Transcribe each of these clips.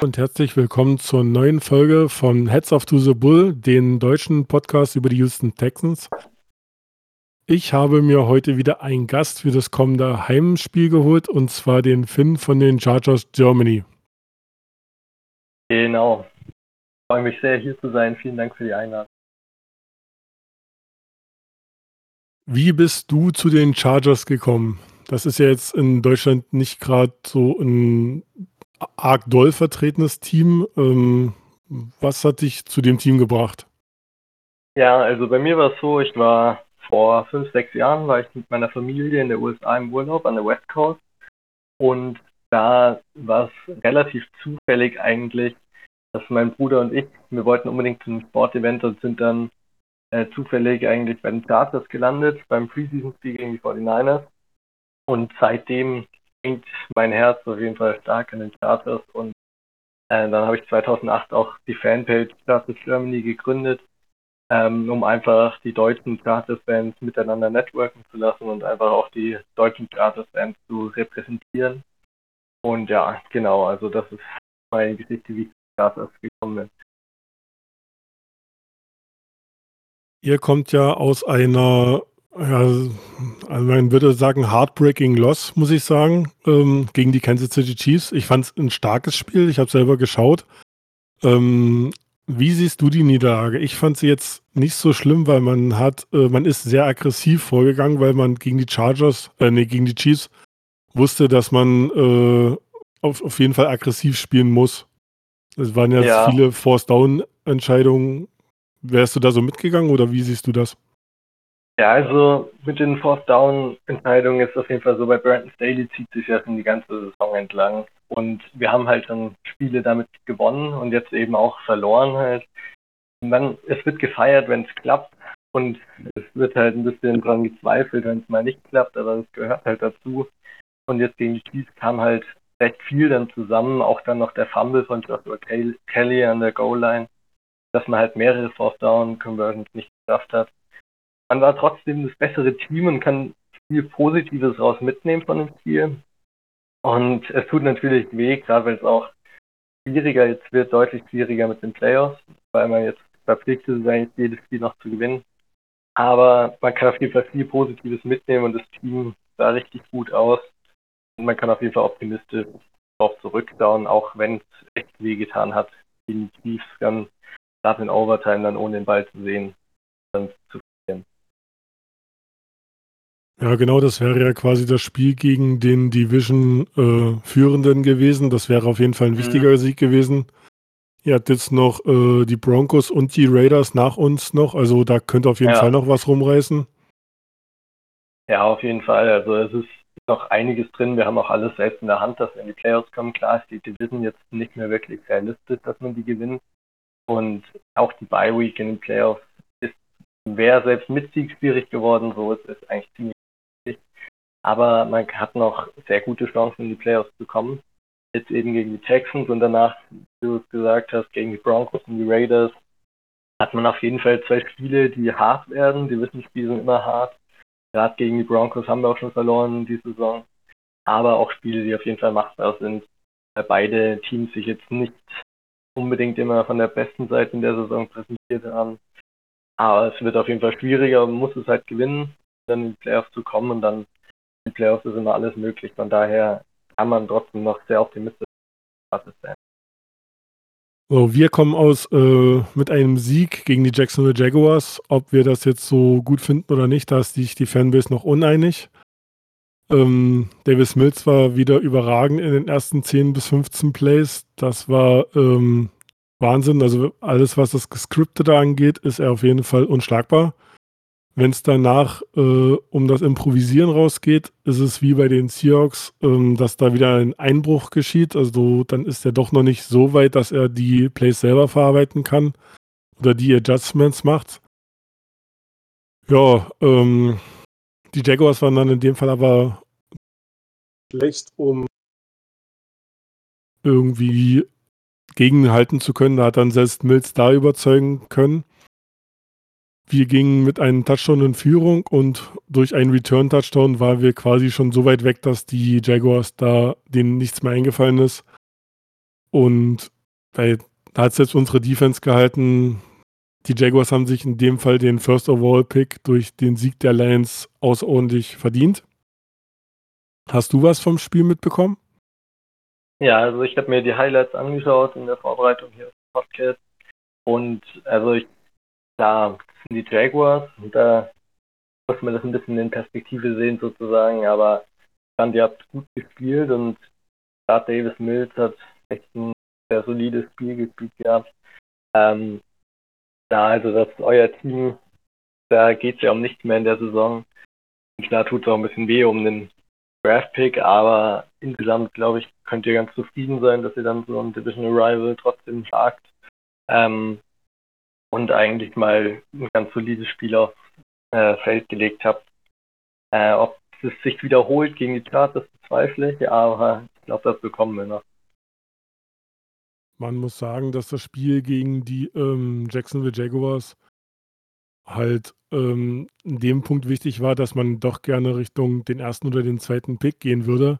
Und herzlich willkommen zur neuen Folge von Heads of to the Bull, den deutschen Podcast über die Houston Texans. Ich habe mir heute wieder einen Gast für das kommende Heimspiel geholt und zwar den Finn von den Chargers Germany. Genau. Ich freue mich sehr, hier zu sein. Vielen Dank für die Einladung. Wie bist du zu den Chargers gekommen? Das ist ja jetzt in Deutschland nicht gerade so ein arg doll vertretenes Team. Ähm, was hat dich zu dem Team gebracht? Ja, also bei mir war es so, ich war vor fünf, sechs Jahren war ich mit meiner Familie in der USA im Urlaub an der West Coast und da war es relativ zufällig eigentlich, dass mein Bruder und ich, wir wollten unbedingt zum Sportevent und sind dann äh, zufällig eigentlich bei den Chargers gelandet, beim Preseason-Spiel gegen die 49ers. Und seitdem hängt mein Herz auf jeden Fall stark an den Chargers und äh, dann habe ich 2008 auch die Fanpage Chargers Germany gegründet ähm, um einfach die deutschen Charters-Fans miteinander networken zu lassen und einfach auch die deutschen Charters-Fans zu repräsentieren. Und ja, genau, also das ist meine Geschichte, wie ich zu Charters gekommen bin. Ihr kommt ja aus einer, ja, also man würde sagen, heartbreaking Loss, muss ich sagen, ähm, gegen die Kansas City Chiefs. Ich fand es ein starkes Spiel, ich habe selber geschaut. Ähm, wie siehst du die Niederlage? Ich fand sie jetzt nicht so schlimm, weil man hat, äh, man ist sehr aggressiv vorgegangen, weil man gegen die Chargers, äh, nee, gegen die Chiefs wusste, dass man äh, auf, auf jeden Fall aggressiv spielen muss. Es waren jetzt ja. viele Force-Down-Entscheidungen. Wärst du da so mitgegangen oder wie siehst du das? Ja, also mit den Force-Down-Entscheidungen ist auf jeden Fall so, bei Brandon Staley zieht sich ja schon die ganze Saison entlang. Und wir haben halt dann Spiele damit gewonnen und jetzt eben auch verloren halt. Man, es wird gefeiert, wenn es klappt. Und es wird halt ein bisschen dran gezweifelt, wenn es mal nicht klappt, aber das gehört halt dazu. Und jetzt gegen die Chiefs kam halt recht viel dann zusammen, auch dann noch der Fumble von Joshua Kelly an der Goal-Line, dass man halt mehrere Fourth-Down-Conversions nicht geschafft hat. Man war trotzdem das bessere Team und kann viel Positives raus mitnehmen von dem Spiel. Und es tut natürlich weh, gerade weil es auch schwieriger jetzt wird, deutlich schwieriger mit den Playoffs, weil man jetzt verpflichtet ist, eigentlich jedes Spiel noch zu gewinnen. Aber man kann auf jeden Fall viel Positives mitnehmen und das Team sah richtig gut aus. Und man kann auf jeden Fall optimistisch darauf zurückschauen, auch wenn es echt weh getan hat, gegen die Chiefs dann gerade in Overtime dann ohne den Ball zu sehen, dann zu ja, genau, das wäre ja quasi das Spiel gegen den Division-Führenden äh, gewesen. Das wäre auf jeden Fall ein mhm. wichtiger Sieg gewesen. Ihr habt jetzt noch äh, die Broncos und die Raiders nach uns noch. Also da könnte auf jeden ja. Fall noch was rumreißen. Ja, auf jeden Fall. Also es ist noch einiges drin. Wir haben auch alles selbst in der Hand, dass wir in die Playoffs kommen. Klar ist die Division jetzt nicht mehr wirklich realistisch, dass man die gewinnt. Und auch die Bye Week in den Playoffs ist, wäre selbst mit Sieg schwierig geworden. So ist es eigentlich ziemlich aber man hat noch sehr gute Chancen, in die Playoffs zu kommen. Jetzt eben gegen die Texans und danach, wie du es gesagt hast, gegen die Broncos und die Raiders hat man auf jeden Fall zwei Spiele, die hart werden. Die wissen, Spiele sind immer hart. Gerade gegen die Broncos haben wir auch schon verloren die Saison. Aber auch Spiele, die auf jeden Fall machbar sind, weil beide Teams sich jetzt nicht unbedingt immer von der besten Seite in der Saison präsentiert haben. Aber es wird auf jeden Fall schwieriger, man muss es halt gewinnen, dann in die Playoffs zu kommen und dann die Playoffs ist immer alles möglich. Von daher kann man trotzdem noch sehr optimistisch sein. So, wir kommen aus äh, mit einem Sieg gegen die Jacksonville Jaguars. Ob wir das jetzt so gut finden oder nicht, da ist sich die Fanbase noch uneinig. Ähm, Davis Mills war wieder überragend in den ersten 10 bis 15 Plays. Das war ähm, Wahnsinn. Also alles, was das Gescriptete angeht, ist er auf jeden Fall unschlagbar. Wenn es danach äh, um das Improvisieren rausgeht, ist es wie bei den Seahawks, ähm, dass da wieder ein Einbruch geschieht. Also dann ist er doch noch nicht so weit, dass er die Plays selber verarbeiten kann oder die Adjustments macht. Ja, ähm, die Jaguars waren dann in dem Fall aber schlecht, um irgendwie gegenhalten zu können. Da hat dann selbst Mills da überzeugen können. Wir gingen mit einem Touchdown in Führung und durch einen Return-Touchdown waren wir quasi schon so weit weg, dass die Jaguars da denen nichts mehr eingefallen ist. Und weil, da hat selbst unsere Defense gehalten. Die Jaguars haben sich in dem Fall den First Overall Pick durch den Sieg der Lions außerordentlich verdient. Hast du was vom Spiel mitbekommen? Ja, also ich habe mir die Highlights angeschaut in der Vorbereitung hier auf dem Podcast. Und also ich, klar, sind die Jaguars und da muss man das ein bisschen in Perspektive sehen sozusagen, aber ich fand, ihr habt gut gespielt und gerade Davis Mills hat echt ein sehr solides Spiel gespielt gehabt. Ähm, da also das euer Team, da geht es ja um nichts mehr in der Saison. Und klar tut es auch ein bisschen weh um den Draft-Pick, aber insgesamt, glaube ich, könnt ihr ganz zufrieden sein, dass ihr dann so ein Divisional Rival trotzdem schlagt. Ähm, und eigentlich mal ein ganz solides Spiel aufs äh, Feld gelegt habt. Äh, ob es sich wiederholt gegen die Charts, das bezweifle ich, aber ich glaube, das bekommen wir noch. Man muss sagen, dass das Spiel gegen die ähm, Jacksonville Jaguars halt ähm, in dem Punkt wichtig war, dass man doch gerne Richtung den ersten oder den zweiten Pick gehen würde,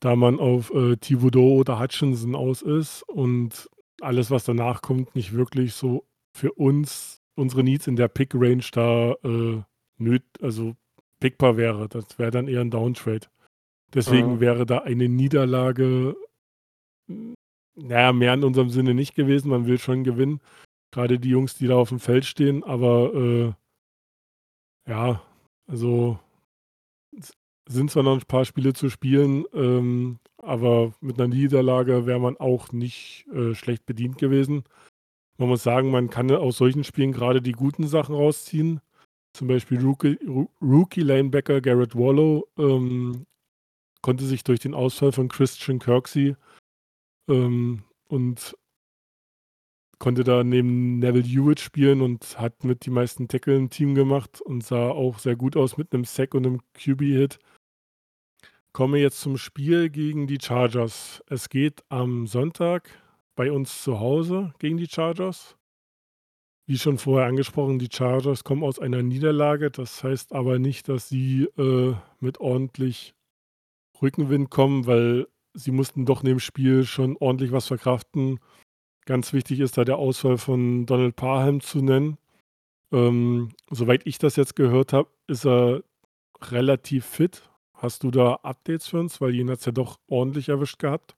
da man auf äh, Thibodeau oder Hutchinson aus ist und alles, was danach kommt, nicht wirklich so für uns, unsere Needs in der Pick-Range da äh, nöt, also pickbar wäre. Das wäre dann eher ein Downtrade. Deswegen mhm. wäre da eine Niederlage, naja, mehr in unserem Sinne nicht gewesen. Man will schon gewinnen. Gerade die Jungs, die da auf dem Feld stehen, aber äh, ja, also sind zwar noch ein paar Spiele zu spielen, ähm, aber mit einer Niederlage wäre man auch nicht äh, schlecht bedient gewesen. Man muss sagen, man kann aus solchen Spielen gerade die guten Sachen rausziehen. Zum Beispiel Rookie, Rookie Lanebacker Garrett Wallow ähm, konnte sich durch den Ausfall von Christian Kirksey ähm, und konnte da neben Neville Hewitt spielen und hat mit die meisten Tackle im Team gemacht und sah auch sehr gut aus mit einem Sack und einem QB-Hit. Komme jetzt zum Spiel gegen die Chargers. Es geht am Sonntag bei uns zu Hause gegen die Chargers. Wie schon vorher angesprochen, die Chargers kommen aus einer Niederlage. Das heißt aber nicht, dass sie äh, mit ordentlich Rückenwind kommen, weil sie mussten doch neben dem Spiel schon ordentlich was verkraften. Ganz wichtig ist da der Ausfall von Donald Parham zu nennen. Ähm, soweit ich das jetzt gehört habe, ist er relativ fit. Hast du da Updates für uns? Weil ihn hat es ja doch ordentlich erwischt gehabt.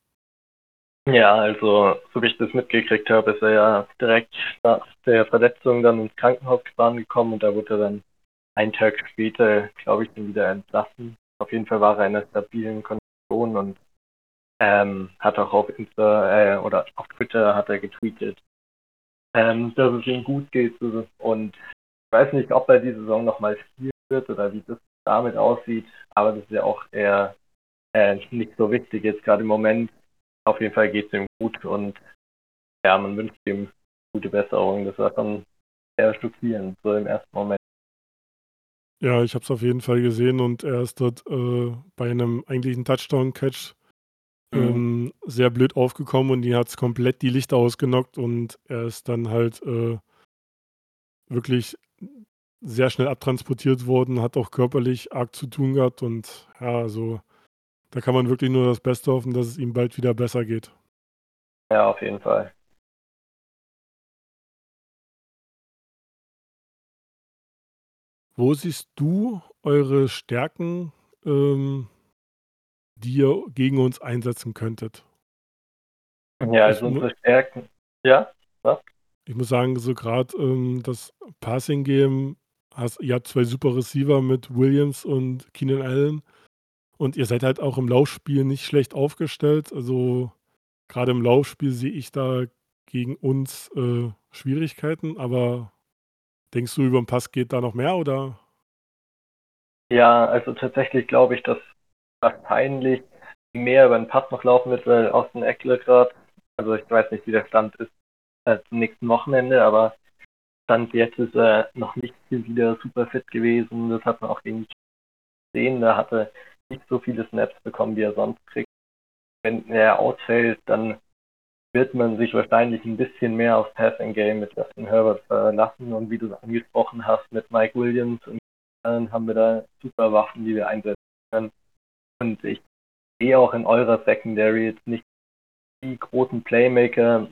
Ja, also so wie ich das mitgekriegt habe, ist er ja direkt nach der Verletzung dann ins Krankenhaus gekommen und da wurde er dann einen Tag später, glaube ich, dann wieder entlassen. Auf jeden Fall war er in einer stabilen Kondition und ähm, hat auch auf Insta äh, oder auf Twitter hat er getweetet, ähm, dass es ihm gut geht. Und ich weiß nicht, ob er die Saison nochmal spielen wird oder wie das damit aussieht, aber das ist ja auch eher äh, nicht so wichtig jetzt gerade im Moment. Auf jeden Fall geht es ihm gut und ja, man wünscht ihm gute Besserung. Das war schon sehr schockierend, so im ersten Moment. Ja, ich habe es auf jeden Fall gesehen und er ist dort äh, bei einem eigentlichen Touchdown-Catch Mhm. Ähm, sehr blöd aufgekommen und die hat es komplett die Lichter ausgenockt und er ist dann halt äh, wirklich sehr schnell abtransportiert worden, hat auch körperlich arg zu tun gehabt und ja, also da kann man wirklich nur das Beste hoffen, dass es ihm bald wieder besser geht. Ja, auf jeden Fall. Wo siehst du eure Stärken ähm, die ihr gegen uns einsetzen könntet? Ja, also unsere Stärken. Ja, was? Ich muss sagen, so gerade ähm, das Passing-Game, ihr habt zwei super Receiver mit Williams und Keenan Allen. Und ihr seid halt auch im Laufspiel nicht schlecht aufgestellt. Also gerade im Laufspiel sehe ich da gegen uns äh, Schwierigkeiten, aber denkst du, über den Pass geht da noch mehr oder? Ja, also tatsächlich glaube ich, dass wahrscheinlich mehr über den Pass noch laufen wird, weil Austin Eckler gerade, also ich weiß nicht, wie der Stand ist äh, zum nächsten Wochenende, aber Stand jetzt ist er noch nicht wieder super fit gewesen. Das hat man auch gegen gesehen. Da hatte nicht so viele Snaps bekommen, wie er sonst kriegt. Wenn er ausfällt, dann wird man sich wahrscheinlich ein bisschen mehr aufs Passing Game mit Justin Herbert verlassen. Und wie du es angesprochen hast, mit Mike Williams und Allen haben wir da super Waffen, die wir einsetzen können. Und ich sehe auch in eurer Secondary jetzt nicht die großen Playmaker,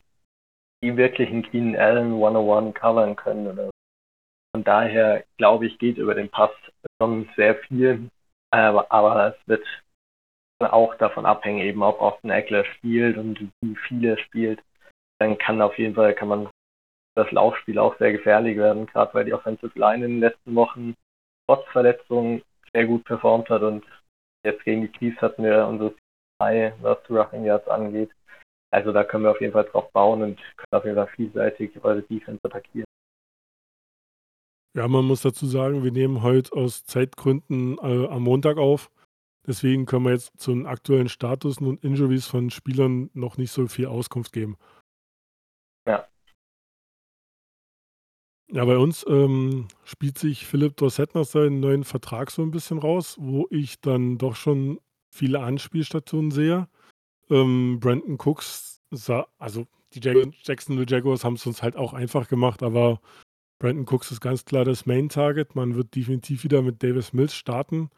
die wirklich einen Keenan Allen 101 covern können. Oder Von daher glaube ich, geht über den Pass schon sehr viel. Aber, es wird auch davon abhängen, eben ob Austin Eckler spielt und wie viele spielt. Dann kann auf jeden Fall, kann man das Laufspiel auch sehr gefährlich werden, gerade weil die Offensive Line in den letzten Wochen trotz Verletzungen sehr gut performt hat und jetzt gegen die Chiefs hatten wir unsere zwei, was Roughing Yards angeht. Also da können wir auf jeden Fall drauf bauen und können auf jeden Fall vielseitig eure Defense attackieren. Ja, man muss dazu sagen, wir nehmen heute aus Zeitgründen äh, am Montag auf. Deswegen können wir jetzt zu den aktuellen Status und Injuries von Spielern noch nicht so viel Auskunft geben. Ja. Ja, bei uns ähm, spielt sich Philipp Dorsett nach seinem neuen Vertrag so ein bisschen raus, wo ich dann doch schon viele Anspielstationen sehe. Ähm, Brandon Cooks sah, also die Jacksonville Jaguars haben es uns halt auch einfach gemacht, aber Brandon Cooks ist ganz klar das Main Target. Man wird definitiv wieder mit Davis Mills starten.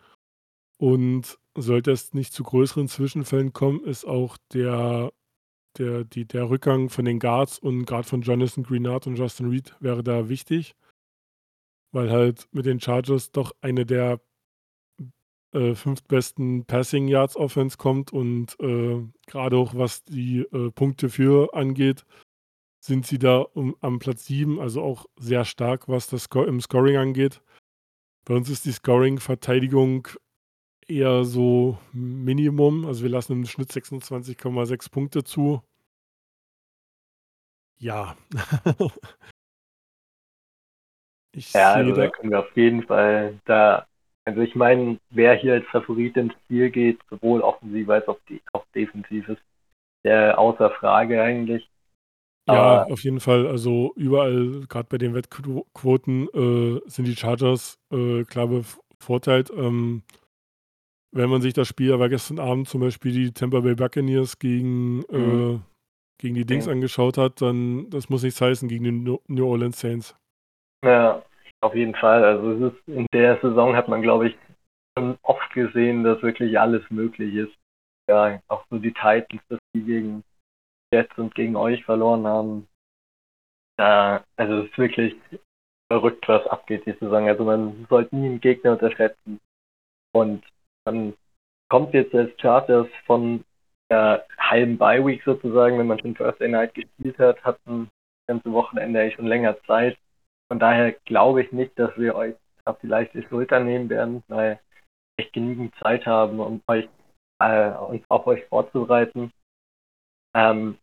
Und sollte es nicht zu größeren Zwischenfällen kommen, ist auch der, der, die, der Rückgang von den Guards und gerade von Jonathan Greenard und Justin Reed wäre da wichtig, weil halt mit den Chargers doch eine der äh, fünftbesten Passing Yards Offense kommt und äh, gerade auch was die äh, Punkte für angeht, sind sie da um, am Platz 7, also auch sehr stark, was das Sco im Scoring angeht. Bei uns ist die Scoring-Verteidigung eher so Minimum. Also wir lassen im Schnitt 26,6 Punkte zu. Ja. ich ja, also da können wir auf jeden Fall da. Also ich meine, wer hier als Favorit ins Spiel geht, sowohl offensiv als auch, die, auch defensiv ist, der außer Frage eigentlich. Ja, Aber auf jeden Fall. Also überall, gerade bei den Wettquoten, äh, sind die Chargers äh, klar bevorteilt. Ähm, wenn man sich das Spiel, aber gestern Abend zum Beispiel die Tampa Bay Buccaneers gegen, mhm. äh, gegen die Dings ja. angeschaut hat, dann das muss nichts heißen gegen die New Orleans Saints. Ja, auf jeden Fall. Also ist, in der Saison hat man, glaube ich, schon oft gesehen, dass wirklich alles möglich ist. Ja, auch so die Titans, dass die gegen Jets und gegen euch verloren haben. Ja, also es ist wirklich verrückt, was abgeht die Saison. Also man sollte nie einen Gegner unterschätzen. Und man kommt jetzt als Charters von der halben Bye Week sozusagen, wenn man schon Thursday Night gespielt hat, hatten das ganze Wochenende eigentlich schon länger Zeit. Von daher glaube ich nicht, dass wir euch auf die leichte Schulter nehmen werden, weil wir echt genügend Zeit haben, um euch äh, uns auf euch vorzubereiten. Ähm,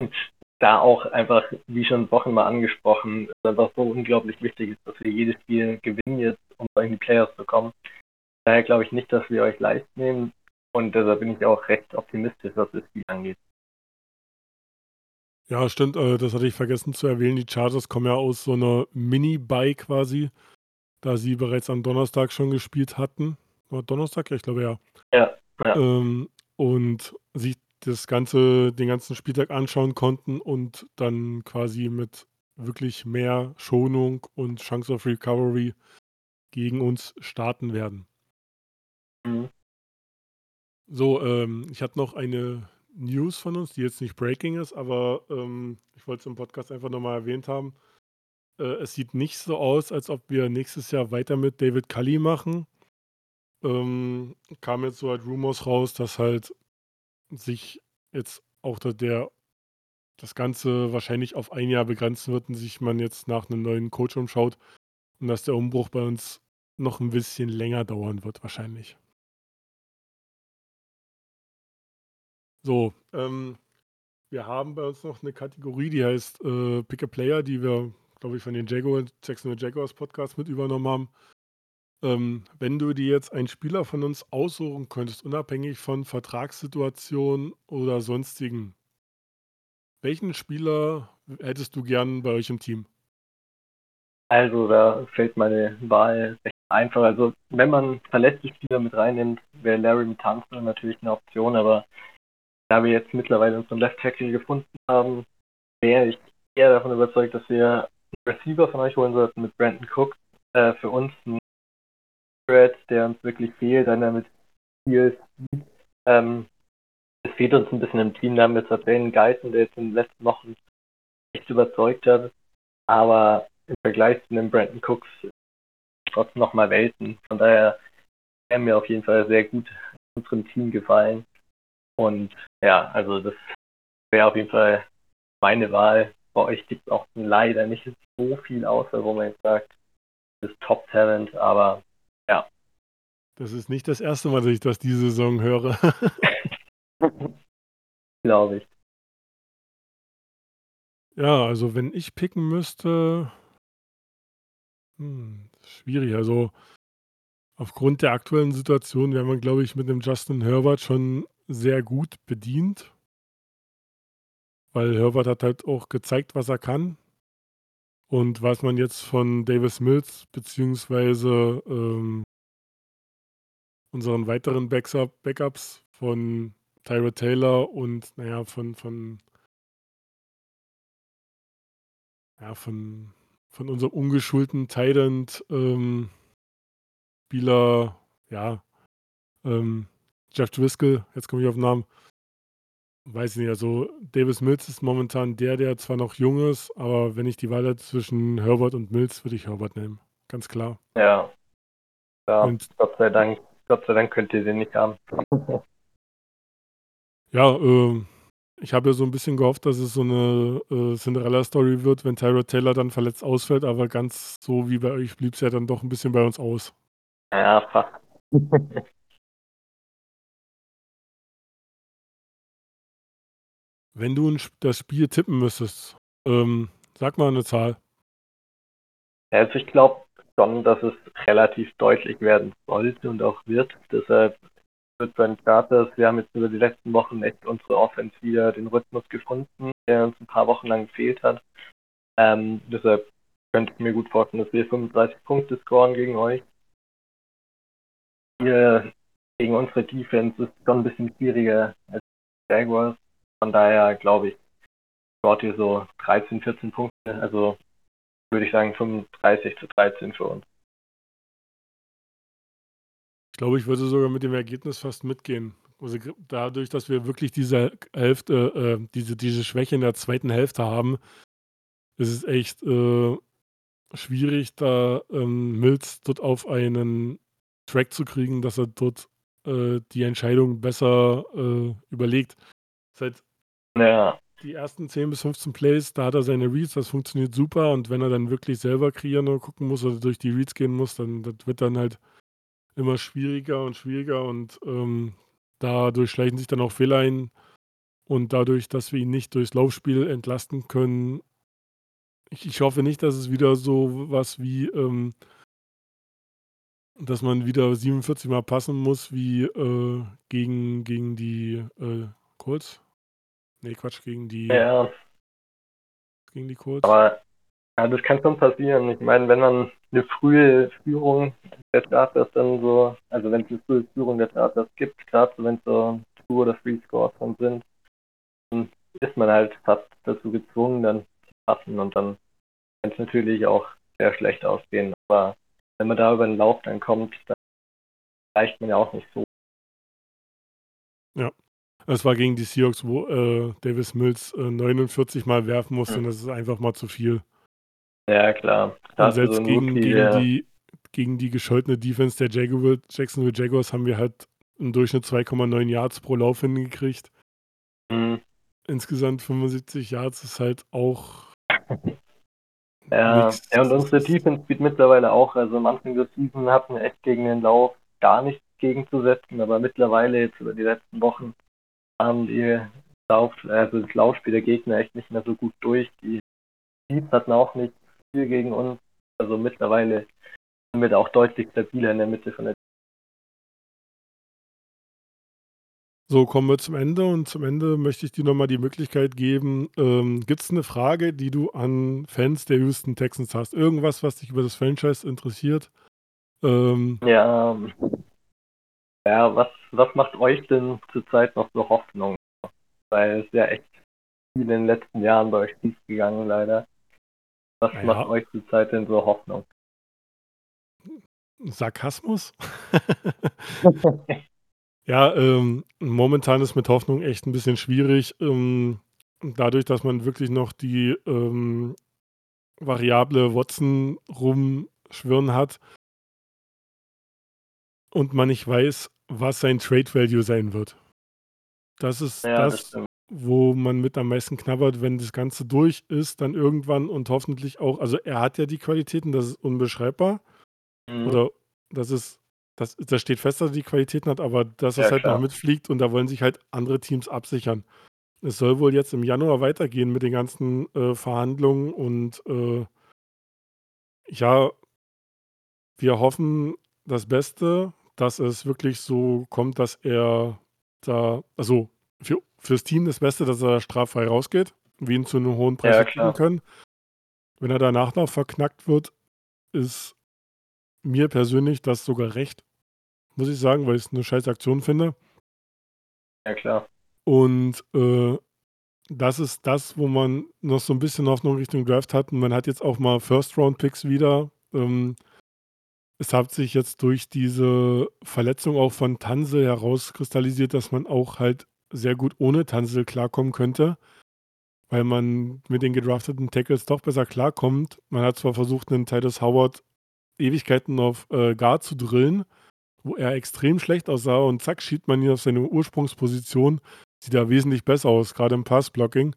und da auch einfach, wie schon Wochen mal angesprochen, einfach so unglaublich wichtig ist, dass wir jedes Spiel gewinnen jetzt, um in die Playoffs zu kommen. Daher glaube ich nicht, dass wir euch leicht nehmen und deshalb bin ich auch recht optimistisch, was das Spiel angeht. Ja, stimmt, äh, das hatte ich vergessen zu erwähnen. Die Chargers kommen ja aus so einer Mini-Bye quasi, da sie bereits am Donnerstag schon gespielt hatten. War Donnerstag? Ja, ich glaube ja. Ja. ja. Ähm, und sich das ganze, den ganzen Spieltag anschauen konnten und dann quasi mit wirklich mehr Schonung und Chance of Recovery gegen uns starten werden. Mhm. So, ähm, ich hatte noch eine News von uns, die jetzt nicht breaking ist, aber ähm, ich wollte es im Podcast einfach nochmal erwähnt haben. Äh, es sieht nicht so aus, als ob wir nächstes Jahr weiter mit David Cully machen. Ähm, kam jetzt so halt Rumors raus, dass halt sich jetzt auch da der das Ganze wahrscheinlich auf ein Jahr begrenzen wird und sich man jetzt nach einem neuen Coach umschaut und dass der Umbruch bei uns noch ein bisschen länger dauern wird wahrscheinlich. So, ähm, wir haben bei uns noch eine Kategorie, die heißt äh, Pick a Player, die wir, glaube ich, von den Jaguars, Jacksonville Jaguars Podcast mit übernommen haben. Ähm, wenn du dir jetzt einen Spieler von uns aussuchen könntest, unabhängig von Vertragssituation oder sonstigen, welchen Spieler hättest du gern bei euch im Team? Also da fällt meine Wahl recht einfach. Also wenn man verletzte Spieler mit reinnimmt, wäre Larry Tunsil natürlich eine Option, aber da wir jetzt mittlerweile unseren Left Tackle gefunden haben, wäre ich eher davon überzeugt, dass wir einen Receiver von euch holen sollten mit Brandon Cook. Äh, für uns ein Thread, der uns wirklich fehlt, einer mit viel Speed. Ähm, es fehlt uns ein bisschen im Team. Da haben wir zwar Dwayne Geisen, der jetzt in den letzten Wochen echt überzeugt hat, aber im Vergleich zu den Brandon Cooks trotzdem nochmal Welten. Von daher wäre mir auf jeden Fall sehr gut unserem Team gefallen. Und ja, also das wäre auf jeden Fall meine Wahl. Bei euch gibt es auch leider nicht so viel außer, wo man jetzt sagt, das Top-Talent, aber. Das ist nicht das erste Mal, dass ich das diese Saison höre. Glaube ich. Ja, also wenn ich picken müsste, hm, schwierig. Also aufgrund der aktuellen Situation wäre man, glaube ich, mit dem Justin Herbert schon sehr gut bedient. Weil Herbert hat halt auch gezeigt, was er kann. Und was man jetzt von Davis Mills beziehungsweise ähm, unseren weiteren Backup, Backups von Tyra Taylor und naja, von, von, ja, von, von unserem ungeschulten Tident ähm, Spieler, ja, ähm, Jeff Driscoll, jetzt komme ich auf den Namen. Weiß ich nicht, also Davis Mills ist momentan der, der zwar noch jung ist, aber wenn ich die Wahl hätte zwischen Herbert und Mills, würde ich Herbert nehmen. Ganz klar. Ja. Ja, und, Gott sei Dank. Gott sei Dank könnt ihr den nicht haben. ja, äh, ich habe ja so ein bisschen gehofft, dass es so eine äh, Cinderella-Story wird, wenn Tyra Taylor dann verletzt ausfällt, aber ganz so wie bei euch blieb es ja dann doch ein bisschen bei uns aus. Ja, fast. Wenn du das Spiel tippen müsstest, ähm, sag mal eine Zahl. Also ich glaube schon, dass es relativ deutlich werden sollte und auch wird. Deshalb wird bei den Starters, wir haben jetzt über die letzten Wochen echt unsere Offense wieder den Rhythmus gefunden, der uns ein paar Wochen lang gefehlt hat. Ähm, deshalb könnte ich mir gut vorstellen, dass wir 35 Punkte scoren gegen euch. Hier gegen unsere Defense ist es schon ein bisschen schwieriger als Jaguars. Von daher glaube ich, dort hier so 13, 14 Punkte. Also würde ich sagen 35 zu 13 für uns. Ich glaube, ich würde sogar mit dem Ergebnis fast mitgehen. Also dadurch, dass wir wirklich diese Hälfte, äh, diese, diese Schwäche in der zweiten Hälfte haben, ist es echt äh, schwierig, da ähm, Mills dort auf einen Track zu kriegen, dass er dort äh, die Entscheidung besser äh, überlegt. Seit ja. Die ersten 10 bis 15 Plays, da hat er seine Reads, das funktioniert super. Und wenn er dann wirklich selber kreieren oder gucken muss oder durch die Reads gehen muss, dann das wird dann halt immer schwieriger und schwieriger. Und ähm, dadurch schleichen sich dann auch Fehler ein. Und dadurch, dass wir ihn nicht durchs Laufspiel entlasten können, ich, ich hoffe nicht, dass es wieder so was wie, ähm, dass man wieder 47 Mal passen muss, wie äh, gegen, gegen die äh, Colts. Nee, Quatsch, gegen die. Ja. Gegen die Colts. Aber ja, das kann schon passieren. Ich meine, wenn man eine frühe Führung der Starters dann so, also wenn es eine frühe Führung der Starters gibt, gerade so wenn es so Two oder Three Scores dann sind, dann ist man halt fast dazu gezwungen, dann zu passen und dann kann es natürlich auch sehr schlecht ausgehen. Aber wenn man da über den Lauf dann kommt, dann reicht man ja auch nicht so. Ja, es war gegen die Seahawks, wo äh, Davis Mills äh, 49 Mal werfen musste. Und das ist einfach mal zu viel. Ja, klar. Und selbst so gegen, Rookie, gegen, ja. die, gegen die gescholtene Defense der Jaguar, Jacksonville Jaguars haben wir halt im Durchschnitt 2,9 Yards pro Lauf hingekriegt. Mhm. Insgesamt 75 Yards ist halt auch. ja, ja, und unsere Defense spielt mittlerweile auch. Also am Anfang der Season hatten wir echt gegen den Lauf gar nichts gegenzusetzen, aber mittlerweile jetzt über die letzten Wochen haben die Lauf, also das Laufspiel der Gegner echt nicht mehr so gut durch. Die Chiefs hatten auch nicht viel gegen uns. Also mittlerweile sind wir da auch deutlich stabiler in der Mitte von der So, kommen wir zum Ende und zum Ende möchte ich dir nochmal die Möglichkeit geben, ähm, gibt es eine Frage, die du an Fans der Houston Texans hast? Irgendwas, was dich über das Franchise interessiert? Ähm, ja, ähm, ja was, was macht euch denn zurzeit noch so Hoffnung? Weil es ja echt viel in den letzten Jahren bei euch schief gegangen, leider. Was ja. macht euch zurzeit denn so Hoffnung? Sarkasmus? Ja, ähm, momentan ist mit Hoffnung echt ein bisschen schwierig. Ähm, dadurch, dass man wirklich noch die ähm, Variable Watson rumschwirren hat und man nicht weiß, was sein Trade Value sein wird. Das ist ja, das, das wo man mit am meisten knabbert, wenn das Ganze durch ist, dann irgendwann und hoffentlich auch, also er hat ja die Qualitäten, das ist unbeschreibbar. Mhm. Oder das ist das, das steht fest, dass er die Qualitäten hat, aber dass ja, es halt klar. noch mitfliegt und da wollen sich halt andere Teams absichern. Es soll wohl jetzt im Januar weitergehen mit den ganzen äh, Verhandlungen und äh, ja, wir hoffen das Beste, dass es wirklich so kommt, dass er da, also für, fürs Team das Beste, dass er straffrei rausgeht, wir ihn zu einem hohen Preis ja, kriegen können. Wenn er danach noch verknackt wird, ist mir persönlich das sogar recht, muss ich sagen, weil ich es eine scheiß Aktion finde. Ja, klar. Und äh, das ist das, wo man noch so ein bisschen Hoffnung Richtung Draft hat. Und man hat jetzt auch mal First-Round-Picks wieder. Ähm, es hat sich jetzt durch diese Verletzung auch von Tansel herauskristallisiert, dass man auch halt sehr gut ohne Tansel klarkommen könnte, weil man mit den gedrafteten Tackles doch besser klarkommt. Man hat zwar versucht, einen Titus Howard Ewigkeiten auf äh, Guard zu drillen, wo er extrem schlecht aussah und zack, schiebt man ihn auf seine Ursprungsposition. Sieht da wesentlich besser aus, gerade im Passblocking.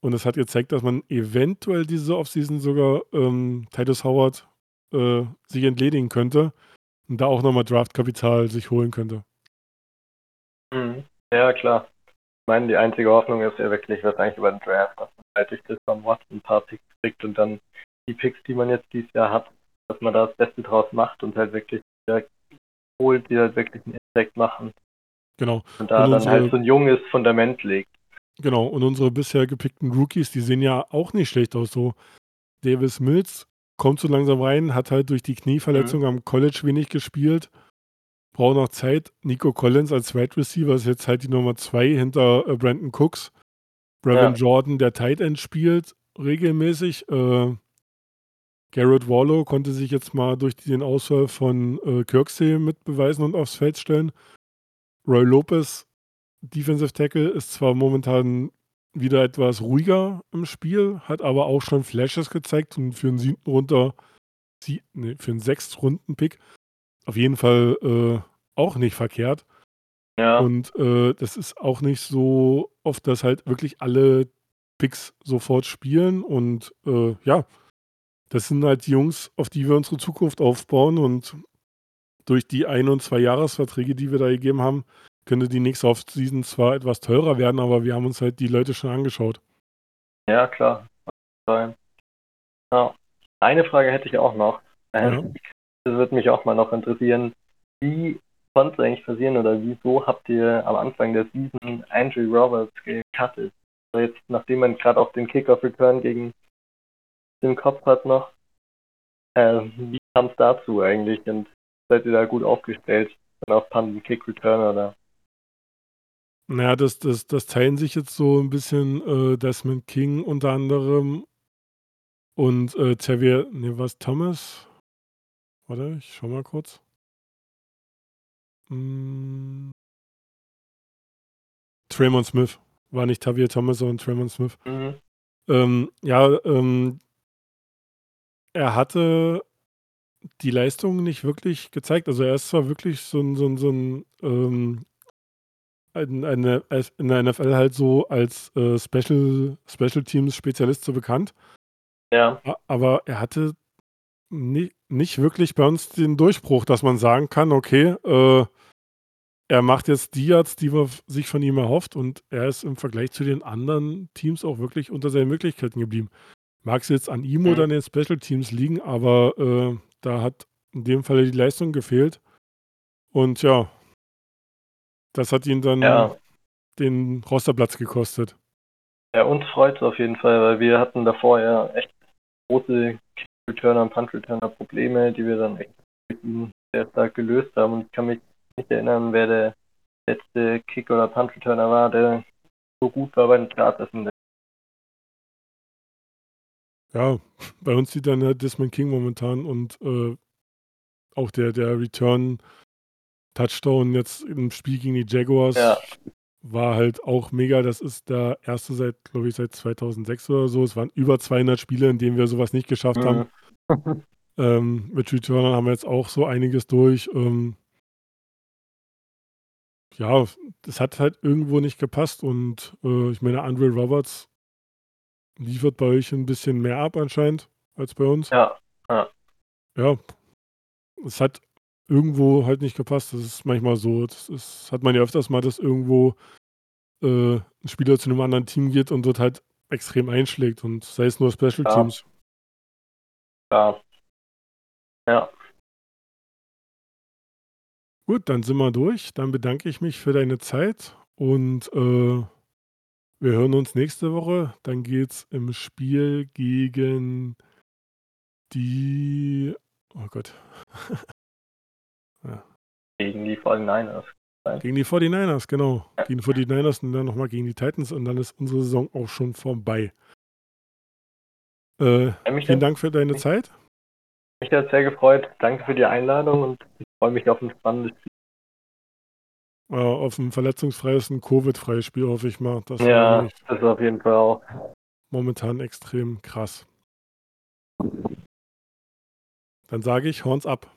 Und es hat gezeigt, dass man eventuell diese Offseason sogar ähm, Titus Howard äh, sich entledigen könnte und da auch nochmal Draftkapital sich holen könnte. Mhm. Ja, klar. Ich meine, die einzige Hoffnung ist ja wirklich wahrscheinlich über den Draft, dass man halt durch das von Watson ein paar Picks kriegt und dann die Picks, die man jetzt dieses Jahr hat, dass man da das Beste draus macht und halt wirklich direkt holt, die halt wirklich einen Impact machen. Genau. Und da und dann halt so ein junges Fundament legt. Genau, und unsere bisher gepickten Rookies, die sehen ja auch nicht schlecht aus. So Davis Mills kommt so langsam rein, hat halt durch die Knieverletzung mhm. am College wenig gespielt, braucht noch Zeit. Nico Collins als Wide Receiver ist jetzt halt die Nummer zwei hinter äh, Brandon Cooks. Brevin ja. Jordan, der Tight End spielt regelmäßig. Äh, Garrett Wallow konnte sich jetzt mal durch den Ausfall von äh, Kirksey mitbeweisen und aufs Feld stellen. Roy Lopez, Defensive Tackle, ist zwar momentan wieder etwas ruhiger im Spiel, hat aber auch schon Flashes gezeigt und für einen siebten runter, sie, nee, für einen sechs Runden Pick auf jeden Fall äh, auch nicht verkehrt. Ja. Und äh, das ist auch nicht so oft, dass halt wirklich alle Picks sofort spielen und äh, ja, das sind halt die Jungs, auf die wir unsere Zukunft aufbauen und durch die Ein- und Zwei-Jahresverträge, die wir da gegeben haben, könnte die nächste Offseason zwar etwas teurer werden, aber wir haben uns halt die Leute schon angeschaut. Ja, klar. Ja. Eine Frage hätte ich auch noch. Ja. Das würde mich auch mal noch interessieren. Wie konnte es eigentlich passieren oder wieso habt ihr am Anfang der Season Andrew Roberts gecuttet? Also jetzt, nachdem man gerade auf den Kickoff-Return gegen im Kopf hat noch. Äh, wie kam es dazu eigentlich und seid ihr da gut aufgestellt? Dann auf Punt Kick Return oder? Naja, das, das, das teilen sich jetzt so ein bisschen äh, Desmond King unter anderem und äh, Xavier, ne, was, Thomas? Warte, ich schau mal kurz. Hm. Traymond Smith. War nicht Tavier Thomas, sondern Traymond Smith. Mhm. Ähm, ja, ähm, er hatte die Leistung nicht wirklich gezeigt. Also er ist zwar wirklich so ein, so ein, so ein ähm, in, eine, in der NFL halt so als äh, Special, Special Teams Spezialist so bekannt. Ja. Aber er hatte nie, nicht wirklich bei uns den Durchbruch, dass man sagen kann, okay, äh, er macht jetzt die Yards, die man sich von ihm erhofft und er ist im Vergleich zu den anderen Teams auch wirklich unter seinen Möglichkeiten geblieben. Mag es jetzt an ihm Mhm. oder an den Special Teams liegen, aber äh, da hat in dem Fall die Leistung gefehlt. Und ja, das hat ihn dann Ja, den Rosterplatz gekostet. ja uns freut es auf jeden Fall, weil wir hatten davor ja echt große Kick-Returner und Punt-Returner-Probleme, die wir dann echt sehr stark gelöst haben. Und ich kann mich nicht erinnern, wer der letzte Kick- oder Punt-Returner war, der so gut war bei den Starters der Ja, bei uns sieht dann halt Desmond King momentan und äh, auch der, der Return Touchdown jetzt im Spiel gegen die Jaguars Ja. war halt auch mega. Das ist der erste seit, glaube ich, seit 2006 oder so. Es waren über 200 Spiele, in denen wir sowas nicht geschafft haben. Mhm. Ähm, mit Returnern haben wir jetzt auch so einiges durch. Ähm, ja, das hat halt irgendwo nicht gepasst und äh, ich meine, Andre Roberts liefert bei euch ein bisschen mehr ab anscheinend als bei uns. Ja, Ja, es hat irgendwo halt nicht gepasst. Das ist manchmal so. Das ist, hat man ja öfters mal, dass irgendwo äh, ein Spieler zu einem anderen Team geht und dort halt extrem einschlägt und sei es nur Special Ja. Teams. ja. Ja, Gut, dann sind wir durch. Dann bedanke ich mich für deine Zeit und äh, wir hören uns nächste Woche. Dann geht es im Spiel gegen die. Oh Gott. gegen die 49ers. Gegen die 49ers, genau. Gegen die 49ers und dann nochmal gegen die Titans und dann ist unsere Saison auch schon vorbei. Äh, Ja, mich vielen Dank für deine Zeit. mich hat sehr gefreut. Danke für die Einladung und ich freue mich auf ein spannendes Spiel. Äh, auf ein verletzungsfreies, ein Covid-freies Spiel hoffe ich mal. Das Ja, das ist auf jeden Fall auch. momentan extrem krass. Dann sage ich, Horns ab.